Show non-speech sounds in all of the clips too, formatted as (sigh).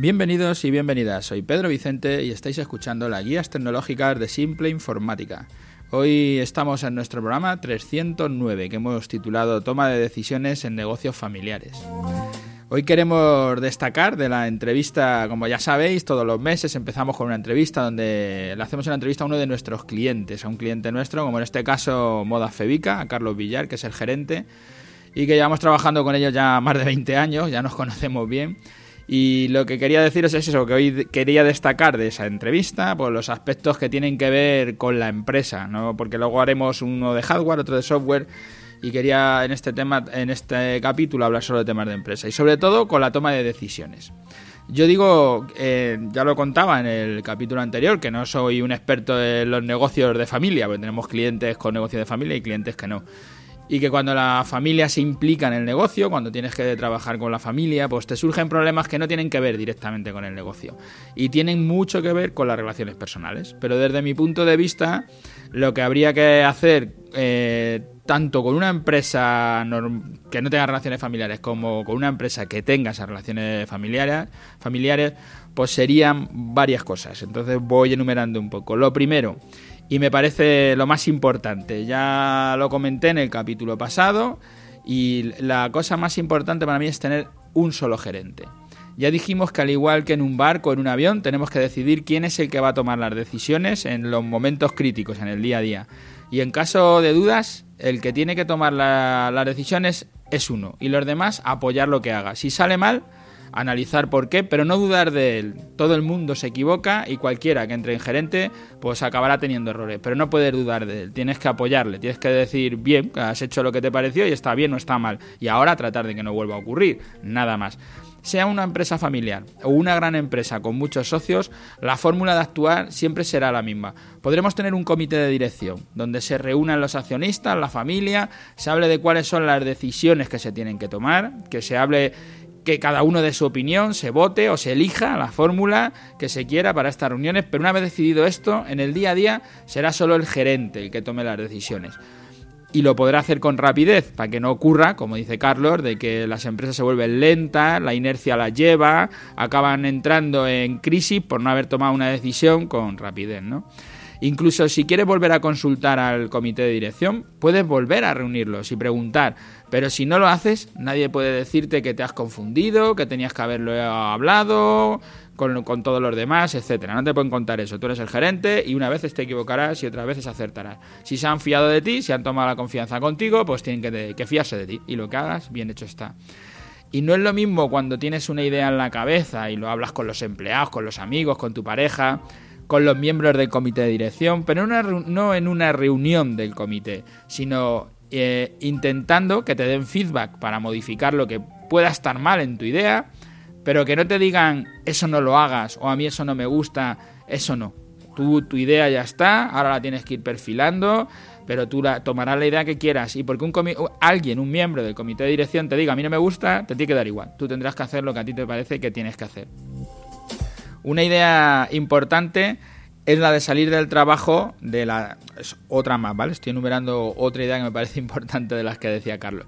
Bienvenidos y bienvenidas, soy Pedro Vicente y estáis escuchando las guías tecnológicas de Simple Informática. Hoy estamos en nuestro programa 309 que hemos titulado Toma de decisiones en negocios familiares. Hoy queremos destacar de la entrevista, como ya sabéis, todos los meses empezamos con una entrevista donde le hacemos una entrevista a uno de nuestros clientes, a un cliente nuestro, como en este caso Moda Febica, a Carlos Villar, que es el gerente, y que llevamos trabajando con ellos ya más de 20 años, ya nos (laughs) conocemos bien. Y lo que quería deciros es eso, que hoy quería destacar de esa entrevista, por los aspectos que tienen que ver con la empresa, ¿no? Porque luego haremos uno de hardware, otro de software, y quería en este tema, en este capítulo, hablar solo de temas de empresa, y sobre todo con la toma de decisiones. Yo digo, eh, ya lo contaba en el capítulo anterior, que no soy un experto en los negocios de familia, porque tenemos clientes con negocios de familia y clientes que no y que cuando la familia se implica en el negocio, cuando tienes que trabajar con la familia, pues te surgen problemas que no tienen que ver directamente con el negocio y tienen mucho que ver con las relaciones personales. Pero desde mi punto de vista, lo que habría que hacer eh, tanto con una empresa que no tenga relaciones familiares como con una empresa que tenga esas relaciones familiares, familiares, pues serían varias cosas. Entonces voy enumerando un poco. Lo primero, y me parece lo más importante. Ya lo comenté en el capítulo pasado y la cosa más importante para mí es tener un solo gerente. Ya dijimos que al igual que en un barco o en un avión, tenemos que decidir quién es el que va a tomar las decisiones en los momentos críticos, en el día a día. Y en caso de dudas, el que tiene que tomar las decisiones es uno y los demás apoyar lo que haga. Si sale mal, analizar por qué, pero no dudar de él. Todo el mundo se equivoca y cualquiera que entre en gerente pues acabará teniendo errores, pero no puedes dudar de él. Tienes que apoyarle, tienes que decir bien, has hecho lo que te pareció y está bien o está mal. Y ahora tratar de que no vuelva a ocurrir, nada más. Sea una empresa familiar o una gran empresa con muchos socios, la fórmula de actuar siempre será la misma. Podremos tener un comité de dirección donde se reúnan los accionistas, la familia, se hable de cuáles son las decisiones que se tienen que tomar, que se hable que cada uno de su opinión, se vote o se elija la fórmula que se quiera para estas reuniones, pero una vez decidido esto, en el día a día será solo el gerente el que tome las decisiones. Y lo podrá hacer con rapidez, para que no ocurra, como dice Carlos, de que las empresas se vuelven lentas, la inercia las lleva, acaban entrando en crisis por no haber tomado una decisión con rapidez, ¿no? Incluso si quieres volver a consultar al comité de dirección, puedes volver a reunirlos y preguntar. Pero si no lo haces, nadie puede decirte que te has confundido, que tenías que haberlo hablado con, todos los demás, etcétera. No te pueden contar eso. Tú eres el gerente y una vez te equivocarás y otras veces acertarás. Si se han fiado de ti, si han tomado la confianza contigo, pues tienen que, que fiarse de ti. Y lo que hagas, bien hecho está. Y no es lo mismo cuando tienes una idea en la cabeza y lo hablas con los empleados, con los amigos, con tu pareja con los miembros del comité de dirección, pero no en una reunión del comité, sino eh, intentando que te den feedback para modificar lo que pueda estar mal en tu idea, pero que no te digan eso no lo hagas o a mí eso no me gusta, eso no. Tú, tu idea ya está, ahora la tienes que ir perfilando, pero tú la, tomarás la idea que quieras. Y porque un alguien, un miembro del comité de dirección te diga a mí no me gusta, te tiene que dar igual. Tú tendrás que hacer lo que a ti te parece que tienes que hacer. Una idea importante es la de salir del trabajo de la... Es otra más, ¿vale? Estoy enumerando otra idea que me parece (laughs) importante de las que decía Carlos.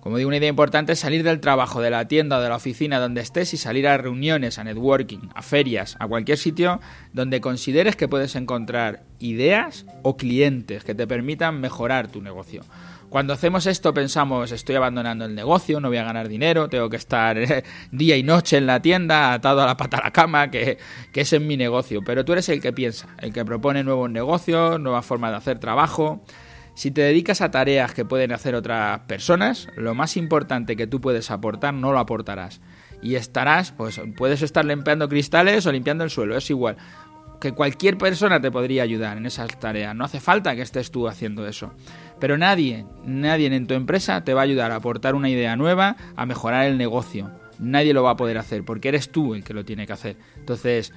Como digo, una idea importante es salir del trabajo, de la tienda de la oficina donde estés y salir a reuniones, a networking, a ferias, a cualquier sitio donde consideres que puedes encontrar ideas o clientes que te permitan mejorar tu negocio. Cuando hacemos esto pensamos, estoy abandonando el negocio, no voy a ganar dinero, tengo que estar día y noche en la tienda, atado a la pata a la cama, que, que ese es mi negocio. Pero tú eres el que piensa, el que propone nuevos negocios, nuevas formas de hacer trabajo. Si te dedicas a tareas que pueden hacer otras personas, lo más importante que tú puedes aportar no lo aportarás. Y estarás, pues puedes estar limpiando cristales o limpiando el suelo, es igual que cualquier persona te podría ayudar en esas tareas. No hace falta que estés tú haciendo eso. Pero nadie, nadie en tu empresa te va a ayudar a aportar una idea nueva, a mejorar el negocio. Nadie lo va a poder hacer porque eres tú el que lo tiene que hacer. Entonces,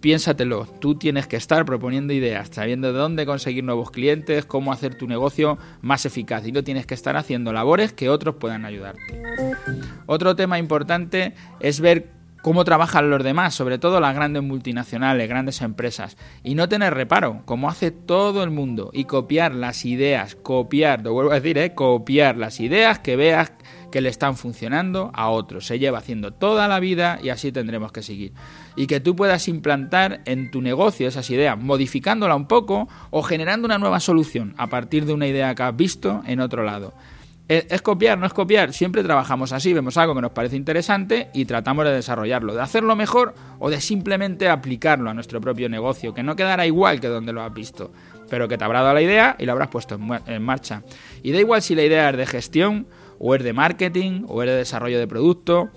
piénsatelo. Tú tienes que estar proponiendo ideas, sabiendo de dónde conseguir nuevos clientes, cómo hacer tu negocio más eficaz. Y no tienes que estar haciendo labores que otros puedan ayudarte. Otro tema importante es ver cómo trabajan los demás, sobre todo las grandes multinacionales, grandes empresas, y no tener reparo, como hace todo el mundo, y copiar las ideas, copiar, lo vuelvo a decir, ¿eh? copiar las ideas que veas que le están funcionando a otros. Se lleva haciendo toda la vida y así tendremos que seguir. Y que tú puedas implantar en tu negocio esas ideas, modificándola un poco o generando una nueva solución a partir de una idea que has visto en otro lado. ¿Es copiar? ¿No es copiar? Siempre trabajamos así, vemos algo que nos parece interesante y tratamos de desarrollarlo, de hacerlo mejor o de simplemente aplicarlo a nuestro propio negocio, que no quedará igual que donde lo has visto, pero que te habrá dado la idea y la habrás puesto en marcha. Y da igual si la idea es de gestión, o es de marketing, o es de desarrollo de producto,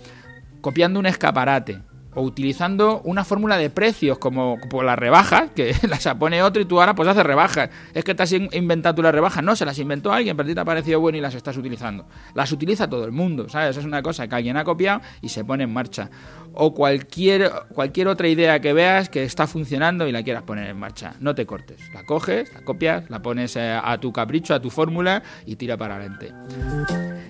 copiando un escaparate, o utilizando una fórmula de precios como, como las rebajas, que (laughs) las pone otro y tú ahora pues haces rebajas. Es que te has inventado tú las rebajas, no, se las inventó alguien, pero a ti te ha parecido bueno y las estás utilizando. Las utiliza todo el mundo, ¿sabes? Es una cosa que alguien ha copiado y se pone en marcha. O cualquier, cualquier otra idea que veas que está funcionando y la quieras poner en marcha. No te cortes, la coges, la copias, la pones eh, a tu capricho, a tu fórmula y tira para adelante.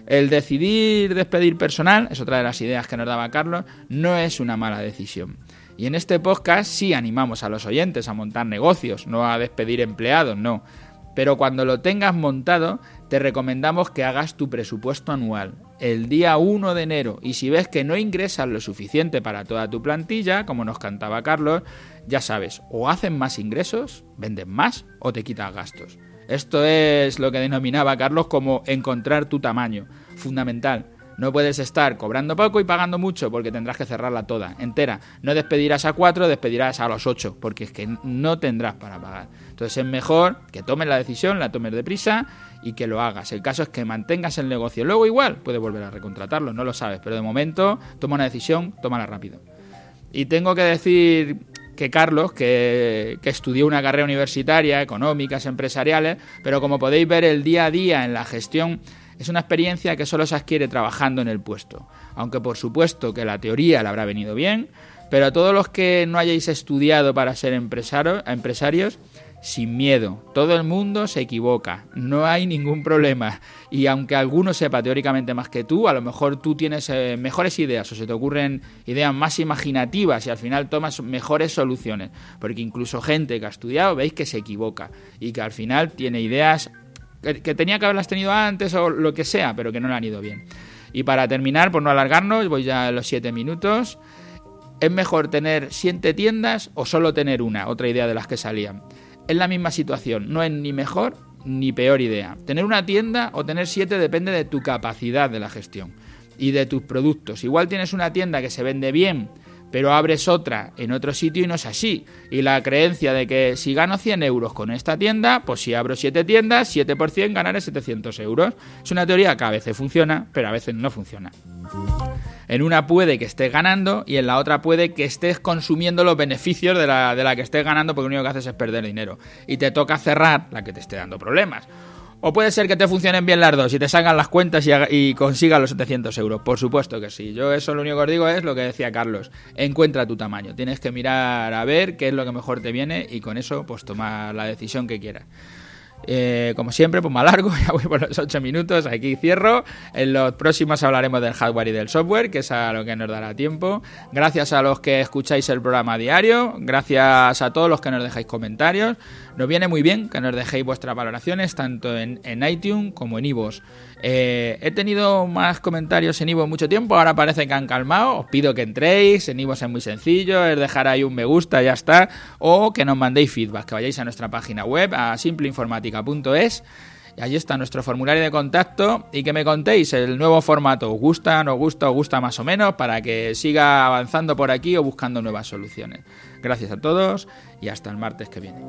El decidir despedir personal, es otra de las ideas que nos daba Carlos, no es una mala decisión. Y en este podcast sí animamos a los oyentes a montar negocios, no a despedir empleados, no. Pero cuando lo tengas montado, te recomendamos que hagas tu presupuesto anual el día 1 de enero y si ves que no ingresas lo suficiente para toda tu plantilla, como nos cantaba Carlos, ya sabes, o hacen más ingresos, venden más o te quitas gastos. Esto es lo que denominaba Carlos como encontrar tu tamaño, fundamental. No puedes estar cobrando poco y pagando mucho porque tendrás que cerrarla toda, entera. No despedirás a cuatro, despedirás a los ocho, porque es que no tendrás para pagar. Entonces es mejor que tomes la decisión, la tomes deprisa y que lo hagas. El caso es que mantengas el negocio. Luego igual puedes volver a recontratarlo, no lo sabes, pero de momento toma una decisión, tómala rápido. Y tengo que decir que Carlos, que, estudió una carrera universitaria, económicas, empresariales, pero como podéis ver el día a día en la gestión es una experiencia que solo se adquiere trabajando en el puesto. Aunque por supuesto que la teoría le habrá venido bien, pero a todos los que no hayáis estudiado para ser empresarios sin miedo. Todo el mundo se equivoca, no hay ningún problema. Y aunque alguno sepa teóricamente más que tú, a lo mejor tú tienes eh, mejores ideas o se te ocurren ideas más imaginativas y al final tomas mejores soluciones. Porque incluso gente que ha estudiado veis que se equivoca y que al final tiene ideas que, tenía que haberlas tenido antes o lo que sea, pero que no le han ido bien. Y para terminar, por no alargarnos, voy ya a los siete minutos. ¿Es mejor tener siete tiendas o solo tener una? Otra idea de las que salían es la misma situación, no es ni mejor ni peor idea. Tener una tienda o tener siete depende de tu capacidad de la gestión y de tus productos. Igual tienes una tienda que se vende bien, pero abres otra en otro sitio y no es así. Y la creencia de que si gano 100 euros con esta tienda, pues si abro 7 tiendas, 7 por 100 ganaré 700 euros. Es una teoría que a veces funciona, pero a veces no funciona. En una puede que estés ganando y en la otra puede que estés consumiendo los beneficios de la, de la que estés ganando porque lo único que haces es perder dinero. Y te toca cerrar la que te esté dando problemas. O puede ser que te funcionen bien las dos y te salgan las cuentas y, y consigas los 700 euros. Por supuesto que sí. Yo eso lo único que os digo es lo que decía Carlos. Encuentra tu tamaño. Tienes que mirar a ver qué es lo que mejor te viene y con eso pues tomar la decisión que quieras. Eh, como siempre, pues más largo, (laughs) ya voy por los 8 minutos, aquí cierro. En los próximos hablaremos del hardware y del software, que es a lo que nos dará tiempo. Gracias a los que escucháis el programa diario, gracias a todos los que nos dejáis comentarios. Nos viene muy bien que nos dejéis vuestras valoraciones, tanto en, iTunes como en iVoox. Eh, he tenido más comentarios en Ivo mucho tiempo, ahora parece que han calmado. Os pido que entréis, en Ivo es muy sencillo, es dejar ahí un me gusta, ya está, o que nos mandéis feedback, que vayáis a nuestra página web, a simpleinformática.es. Y allí está nuestro formulario de contacto y que me contéis el nuevo formato. ¿Os gusta, no os gusta, os gusta más o menos? Para que siga avanzando por aquí o buscando nuevas soluciones. Gracias a todos y hasta el martes que viene.